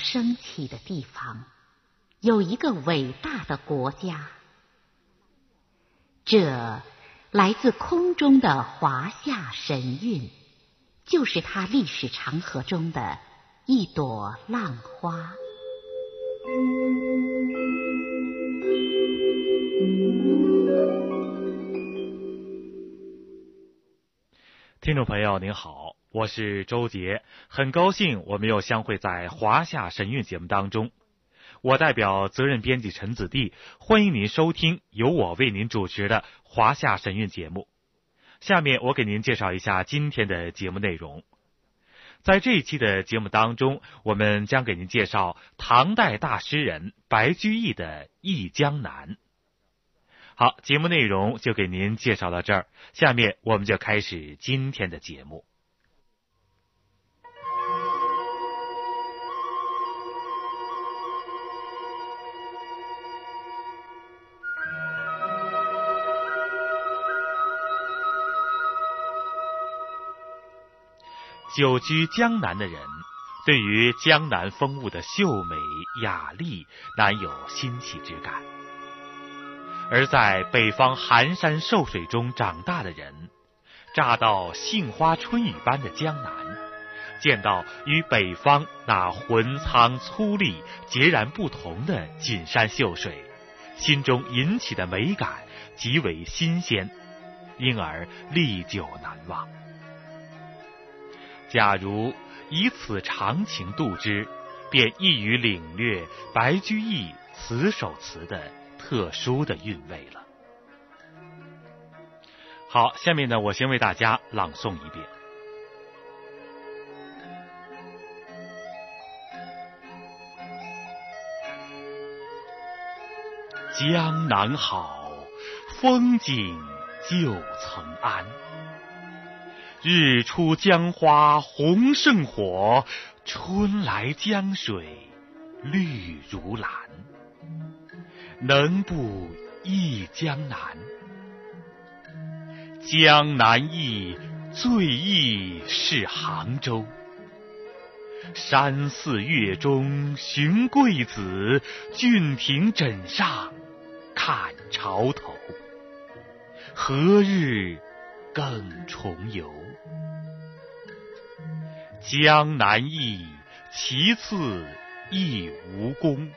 升起的地方，有一个伟大的国家。这来自空中的华夏神韵，就是它历史长河中的一朵浪花。听众朋友您好，我是周杰，很高兴我们又相会在华夏神韵节目当中。我代表责任编辑陈子弟，欢迎您收听由我为您主持的华夏神韵节目。下面我给您介绍一下今天的节目内容。在这一期的节目当中，我们将给您介绍唐代大诗人白居易的《忆江南》。好，节目内容就给您介绍到这儿，下面我们就开始今天的节目。久居江南的人，对于江南风物的秀美雅丽，难有新奇之感。而在北方寒山瘦水中长大的人，乍到杏花春雨般的江南，见到与北方那浑苍粗粝截然不同的锦山秀水，心中引起的美感极为新鲜，因而历久难忘。假如以此长情度之，便易于领略白居易此首词的。特殊的韵味了。好，下面呢，我先为大家朗诵一遍：江南好，风景旧曾谙。日出江花红胜火，春来江水绿如蓝。能不忆江南？江南忆，最忆是杭州。山寺月中寻桂子，郡亭枕上看潮头。何日更重游？江南忆，其次忆吴宫。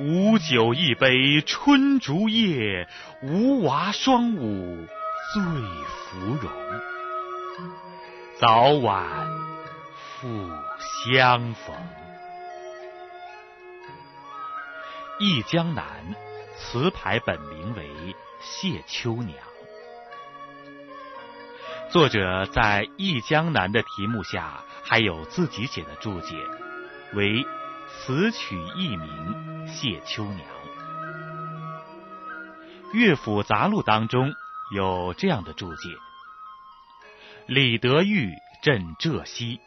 无酒一杯春竹叶，无娃双舞醉芙蓉。早晚复相逢。《忆江南》词牌本名为谢秋娘，作者在《忆江南》的题目下还有自己写的注解，为。词曲艺名谢秋娘，《乐府杂录》当中有这样的注解：李德裕镇浙西，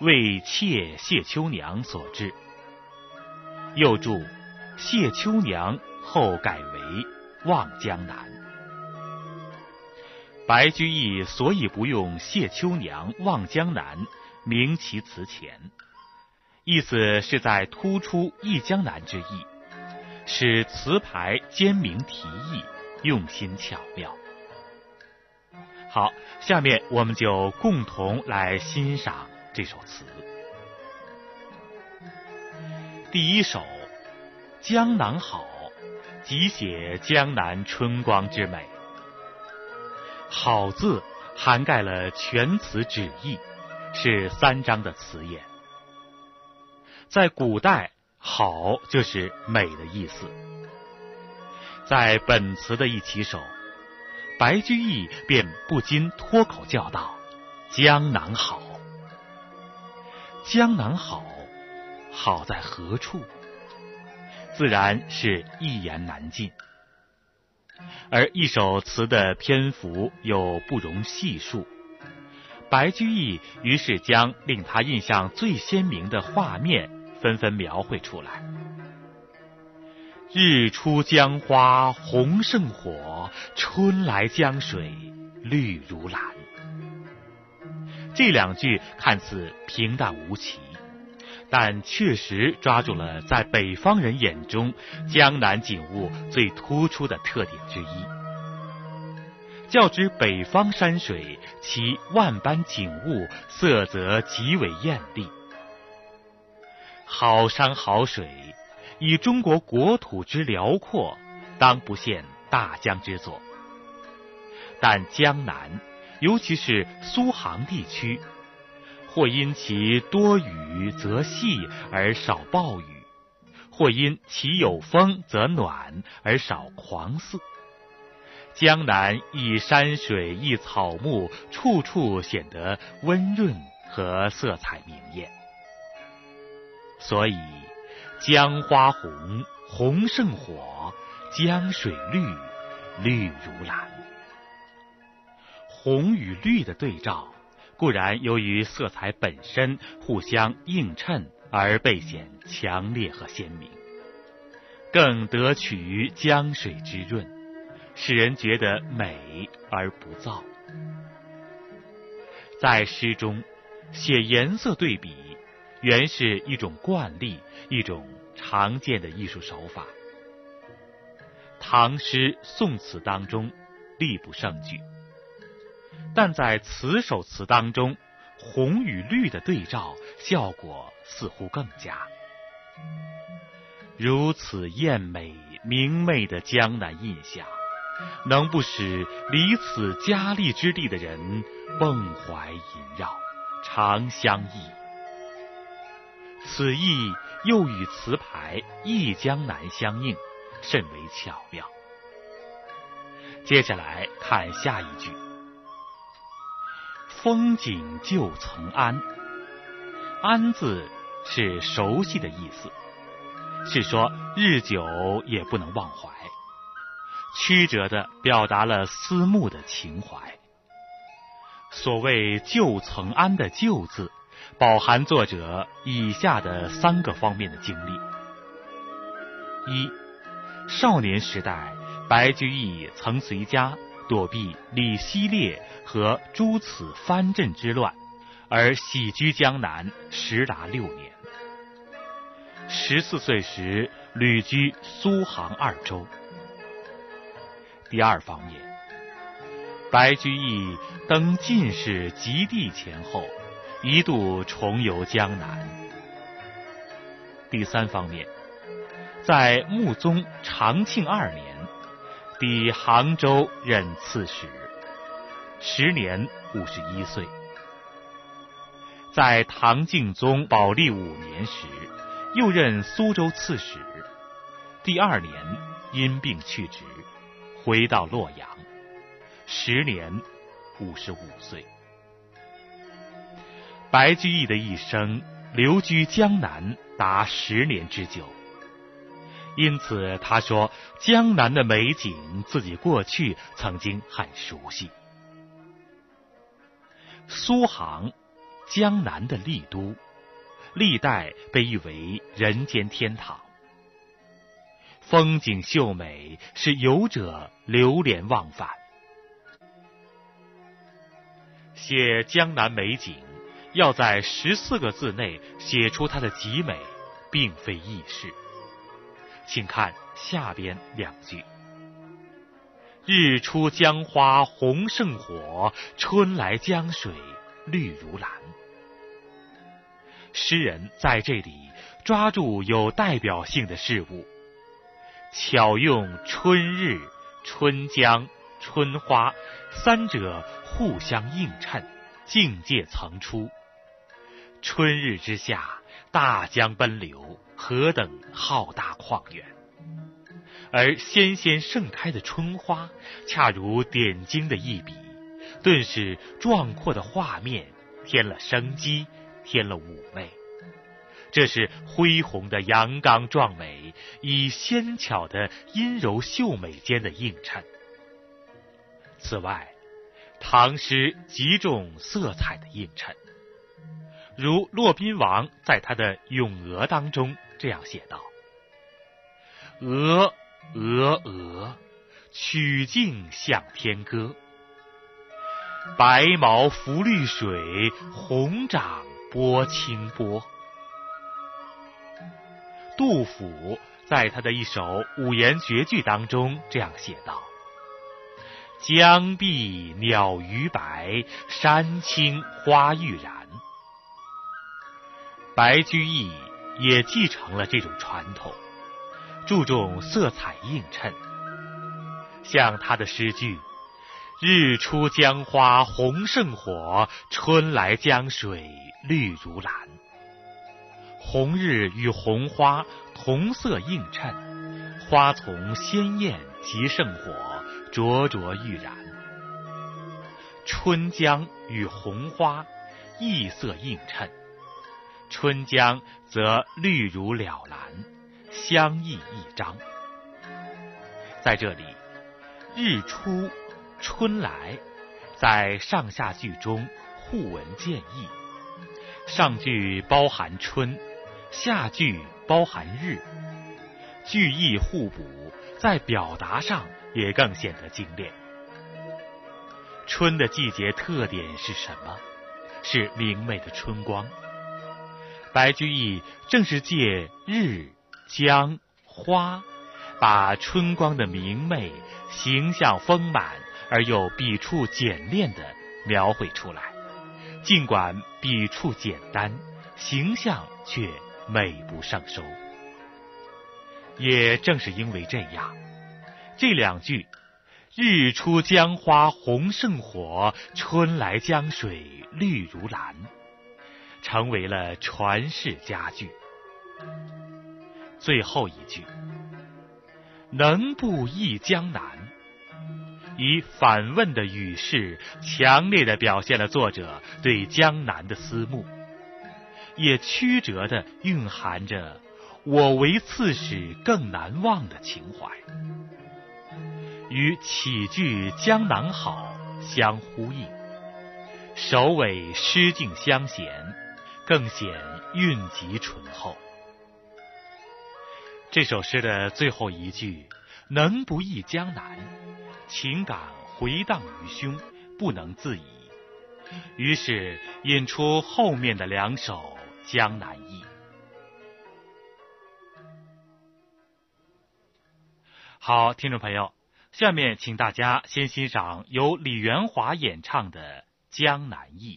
为妾谢秋娘所制。又注谢秋娘后改为望江南。白居易所以不用谢秋娘望江南，名其词前。意思是在突出忆江南之意，使词牌兼明题意，用心巧妙。好，下面我们就共同来欣赏这首词。第一首《江南好》，即写江南春光之美。好字涵盖了全词旨意，是三章的词眼。在古代，好就是美的意思。在本词的一起手，白居易便不禁脱口叫道：“江南好，江南好，好在何处？”自然是一言难尽。而一首词的篇幅又不容细数。白居易于是将令他印象最鲜明的画面。纷纷描绘出来。日出江花红胜火，春来江水绿如蓝。这两句看似平淡无奇，但确实抓住了在北方人眼中江南景物最突出的特点之一。较之北方山水，其万般景物色泽极为艳丽。好山好水，以中国国土之辽阔，当不羡大江之作。但江南，尤其是苏杭地区，或因其多雨则细而少暴雨，或因其有风则暖而少狂肆。江南一山水一草木，处处显得温润和色彩明艳。所以，江花红，红胜火；江水绿，绿如蓝。红与绿的对照，固然由于色彩本身互相映衬而倍显强烈和鲜明，更得取于江水之润。使人觉得美而不燥。在诗中写颜色对比，原是一种惯例，一种常见的艺术手法。唐诗、宋词当中力不胜举，但在此首词当中，红与绿的对照效果似乎更佳。如此艳美明媚的江南印象。能不使离此佳丽之地的人梦怀萦绕，长相忆？此意又与词牌《忆江南》相应，甚为巧妙。接下来看下一句：“风景旧曾谙。”“谙”字是熟悉的意思，是说日久也不能忘怀。曲折的表达了思慕的情怀。所谓“旧曾谙”的“旧”字，饱含作者以下的三个方面的经历：一、少年时代，白居易曾随家躲避李希烈和诸此藩镇之乱，而喜居江南，时达六年。十四岁时，旅居苏杭二州。第二方面，白居易登进士及第前后，一度重游江南。第三方面，在穆宗长庆二年，抵杭州任刺史，时年五十一岁。在唐敬宗宝历五年时，又任苏州刺史，第二年因病去职。回到洛阳，时年五十五岁。白居易的一生留居江南达十年之久，因此他说江南的美景自己过去曾经很熟悉。苏杭，江南的丽都，历代被誉为人间天堂。风景秀美，使游者流连忘返。写江南美景，要在十四个字内写出它的极美，并非易事。请看下边两句：“日出江花红胜火，春来江水绿如蓝。”诗人在这里抓住有代表性的事物。巧用春日、春江、春花三者互相映衬，境界层出。春日之下，大江奔流，何等浩大旷远！而纤纤盛开的春花，恰如点睛的一笔，顿时壮阔的画面添了生机，添了妩媚。这是恢宏的阳刚壮美，以纤巧的阴柔秀美间的映衬。此外，唐诗极重色彩的映衬，如骆宾王在他的《咏鹅》当中这样写道：“鹅，鹅，鹅，曲颈向天歌。白毛浮绿水，红掌拨清波。”杜甫在他的一首五言绝句当中这样写道：“江碧鸟逾白，山青花欲燃。”白居易也继承了这种传统，注重色彩映衬，像他的诗句。日出江花红胜火，春来江水绿如蓝。红日与红花同色映衬，花丛鲜艳即胜火，灼灼欲燃。春江与红花异色映衬，春江则绿如了蓝，相异一张。在这里，日出。春来，在上下句中互文见义。上句包含春，下句包含日，句意互补，在表达上也更显得精炼。春的季节特点是什么？是明媚的春光。白居易正是借日、江、花，把春光的明媚、形象丰满。而又笔触简练的描绘出来，尽管笔触简单，形象却美不胜收。也正是因为这样，这两句“日出江花红胜火，春来江水绿如蓝”成为了传世佳句。最后一句“能不忆江南”。以反问的语势，强烈的表现了作者对江南的思慕，也曲折的蕴含着“我为刺史更难忘”的情怀，与起句“江南好”相呼应，首尾诗境相衔，更显韵极醇厚。这首诗的最后一句“能不忆江南”。情感回荡于胸，不能自已，于是引出后面的两首《江南忆》。好，听众朋友，下面请大家先欣赏由李元华演唱的《江南忆》。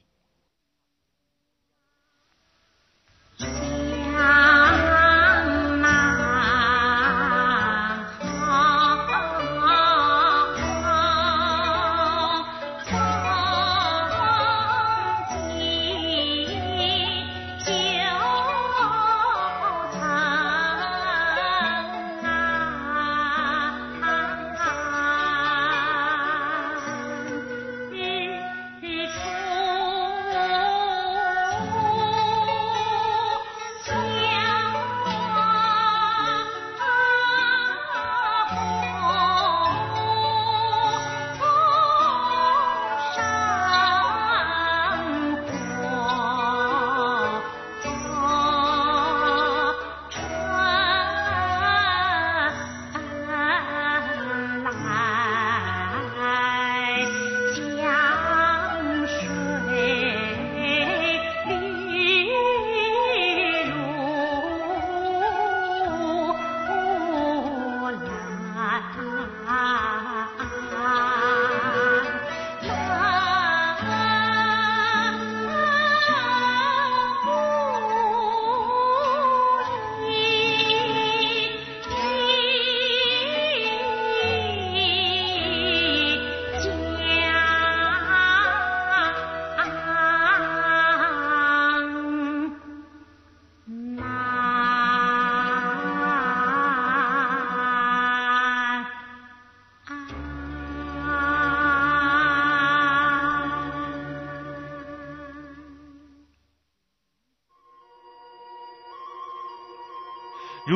如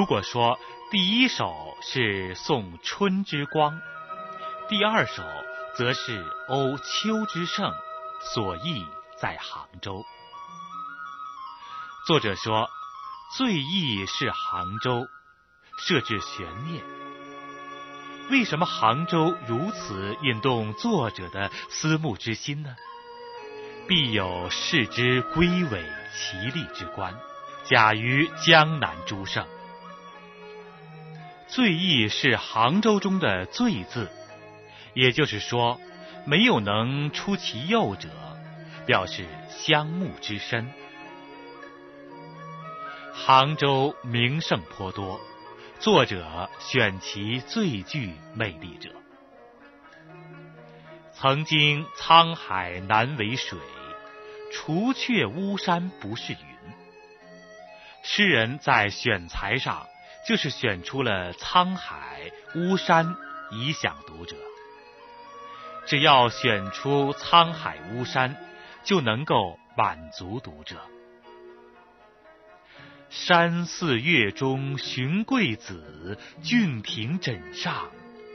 果说第一首是送春之光，第二首则是欧秋之盛，所忆在杭州。作者说，最忆是杭州，设置悬念。为什么杭州如此引动作者的思慕之心呢？必有视之归尾其丽之观，假于江南诸胜。醉意是杭州中的醉字，也就是说，没有能出其右者，表示相慕之深。杭州名胜颇多，作者选其最具魅力者。曾经沧海难为水，除却巫山不是云。诗人在选材上。就是选出了沧海、巫山以享读者。只要选出沧海、巫山，就能够满足读者。山寺月中寻桂子，郡亭枕上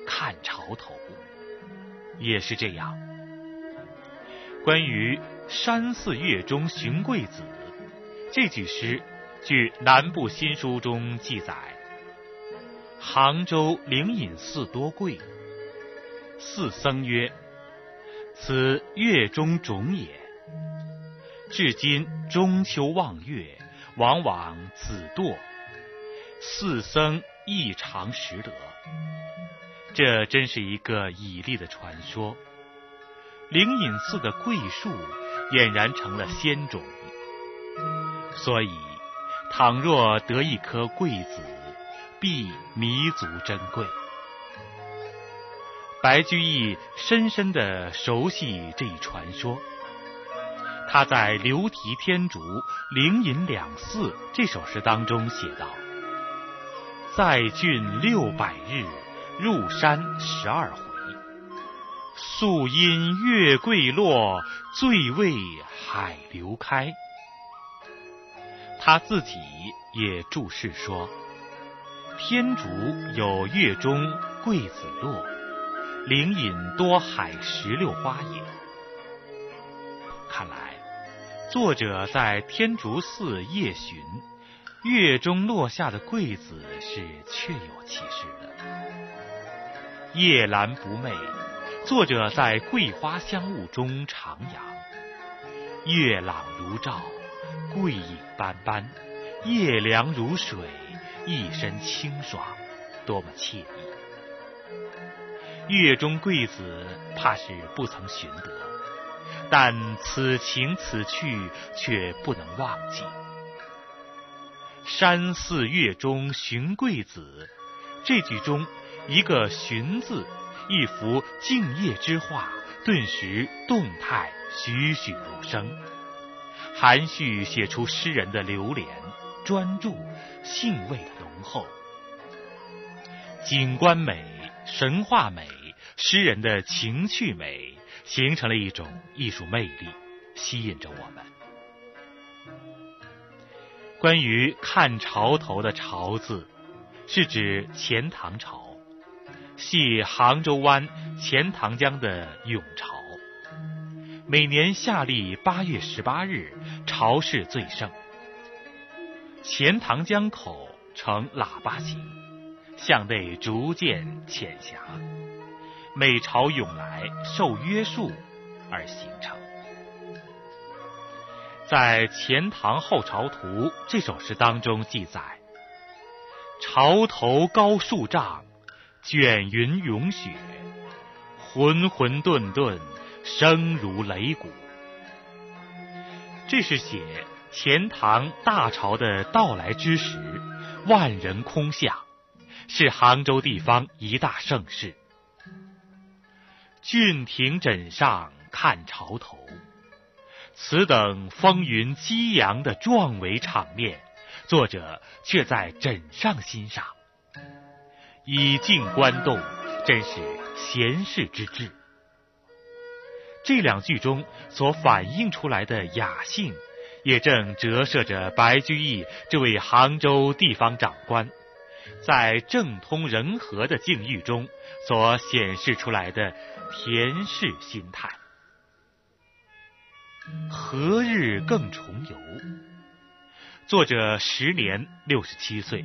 看潮头。也是这样。关于“山寺月中寻桂子”这句诗，据《南部新书》中记载。杭州灵隐寺多贵，寺僧曰：“此月中种也。至今中秋望月，往往子堕。寺僧异常识得。这真是一个绮丽的传说。灵隐寺的桂树俨然成了仙种，所以倘若得一颗桂子。”必弥足珍贵。白居易深深的熟悉这一传说，他在《流题天竺灵隐两寺》这首诗当中写道：“在郡六百日，入山十二回。宿因月桂落，醉为海流开。”他自己也注释说。天竺有月中桂子落，灵隐多海石榴花也。看来，作者在天竺寺夜寻，月中落下的桂子是确有其事的。夜阑不寐，作者在桂花香雾中徜徉。月朗如照，桂影斑斑，夜凉如水。一身清爽，多么惬意！月中桂子，怕是不曾寻得，但此情此趣却不能忘记。山寺月中寻桂子，这句中一个“寻”字，一幅静夜之画，顿时动态栩栩如生，含蓄写出诗人的流连。专注、兴味的浓厚，景观美、神话美、诗人的情趣美，形成了一种艺术魅力，吸引着我们。关于看潮头的“潮”字，是指钱塘潮，系杭州湾钱塘江的涌潮。每年夏历八月十八日，潮势最盛。钱塘江口呈喇叭形，向内逐渐浅狭，每潮涌来受约束而形成。在《钱塘后潮图》这首诗当中记载：“潮头高数丈，卷云涌雪，浑浑沌沌，声如擂鼓。”这是写。钱塘大潮的到来之时，万人空巷，是杭州地方一大盛事。郡亭枕上看潮头，此等风云激扬的壮伟场面，作者却在枕上欣赏，以静观动，真是闲适之至。这两句中所反映出来的雅兴。也正折射着白居易这位杭州地方长官，在政通人和的境遇中所显示出来的恬适心态。何日更重游？作者时年六十七岁。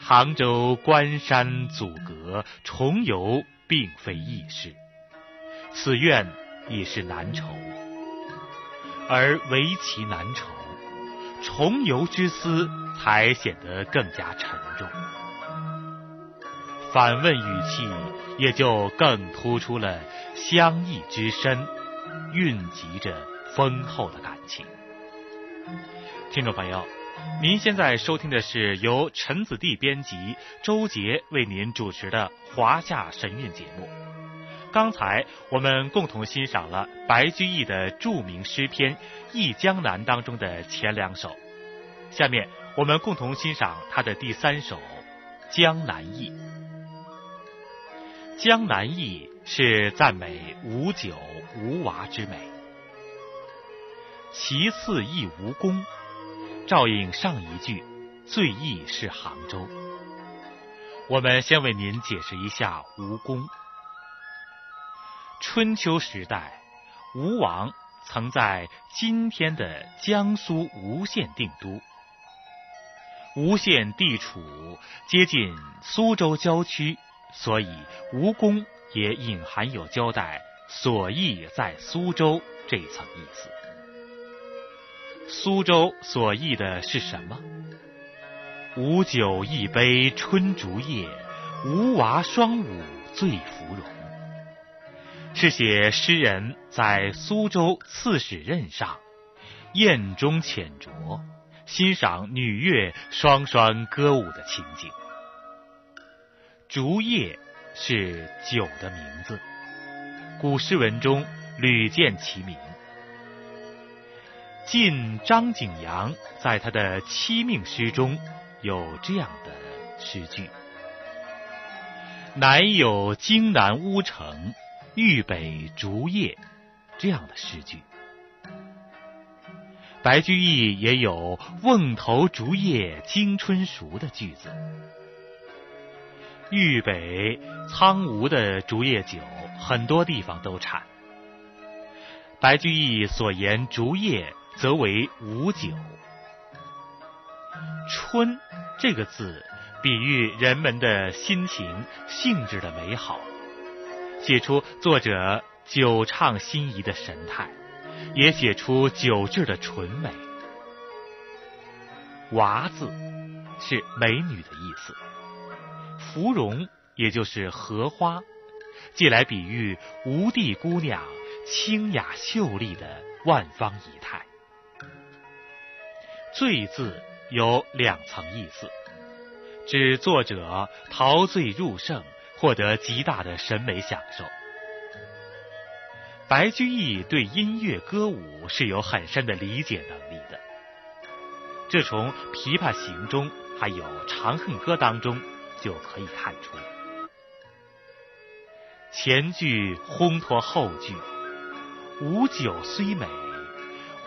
杭州关山阻隔，重游并非易事，此愿已是难酬。而为其难酬，重游之思才显得更加沉重。反问语气也就更突出了相意之深，蕴集着丰厚的感情。听众朋友，您现在收听的是由陈子弟编辑、周杰为您主持的《华夏神韵》节目。刚才我们共同欣赏了白居易的著名诗篇《忆江南》当中的前两首，下面我们共同欣赏他的第三首《江南忆》。《江南忆》是赞美吴酒、吴娃之美，其次忆吴宫，照应上一句，最忆是杭州。我们先为您解释一下吴宫。春秋时代，吴王曾在今天的江苏吴县定都。吴县地处接近苏州郊区，所以吴宫也隐含有交代所忆在苏州这层意思。苏州所忆的是什么？吴酒一杯春竹叶，吴娃双舞醉芙蓉。是写诗人在苏州刺史任上宴中浅酌，欣赏女乐双双歌舞的情景。竹叶是酒的名字，古诗文中屡见其名。晋张景阳在他的七命诗中有这样的诗句：“乃有荆南乌城。”豫北竹叶，这样的诗句。白居易也有“瓮头竹叶惊春熟”的句子。豫北苍梧的竹叶酒，很多地方都产。白居易所言竹叶，则为无酒。春这个字，比喻人们的心情、性质的美好。写出作者久畅心仪的神态，也写出酒质的纯美。娃字是美女的意思，芙蓉也就是荷花，借来比喻吴地姑娘清雅秀丽的万方仪态。醉字有两层意思，指作者陶醉入胜。获得极大的审美享受。白居易对音乐歌舞是有很深的理解能力的，这从《琵琶行》中还有《长恨歌》当中就可以看出。前句烘托后句，无酒虽美，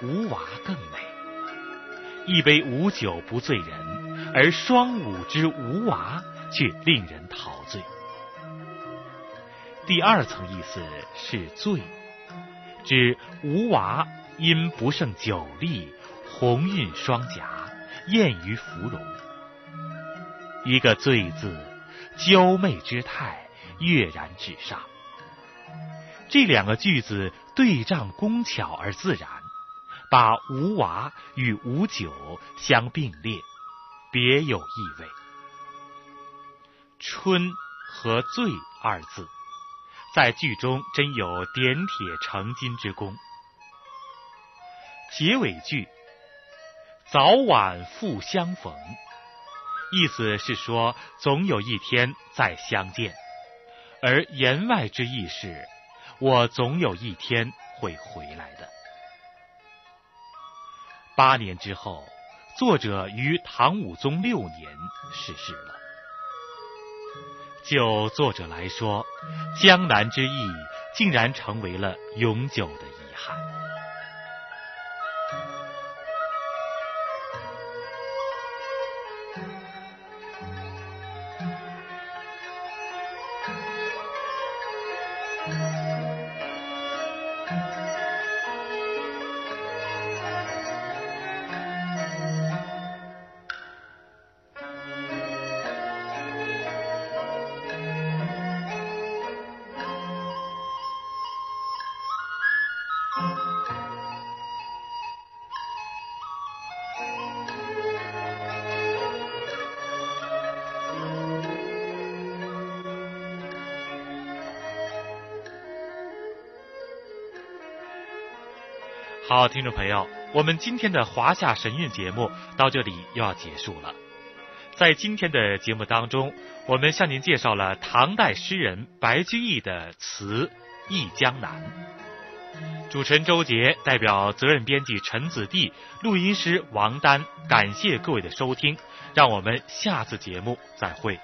吴娃更美。一杯吴酒不醉人，而双舞之吴娃却令人陶醉。第二层意思是醉，指吴娃因不胜酒力，红晕双颊，艳于芙蓉。一个醉字，娇媚之态跃然纸上。这两个句子对仗工巧而自然，把吴娃与吴酒相并列，别有意味。春和醉二字。在剧中真有点铁成金之功。结尾句“早晚复相逢”，意思是说总有一天再相见；而言外之意是，我总有一天会回来的。八年之后，作者于唐武宗六年逝世了。就作者来说，江南之意竟然成为了永久的遗憾。好，听众朋友，我们今天的华夏神韵节目到这里又要结束了。在今天的节目当中，我们向您介绍了唐代诗人白居易的词《忆江南》。主持人周杰代表责任编辑陈子弟、录音师王丹，感谢各位的收听，让我们下次节目再会。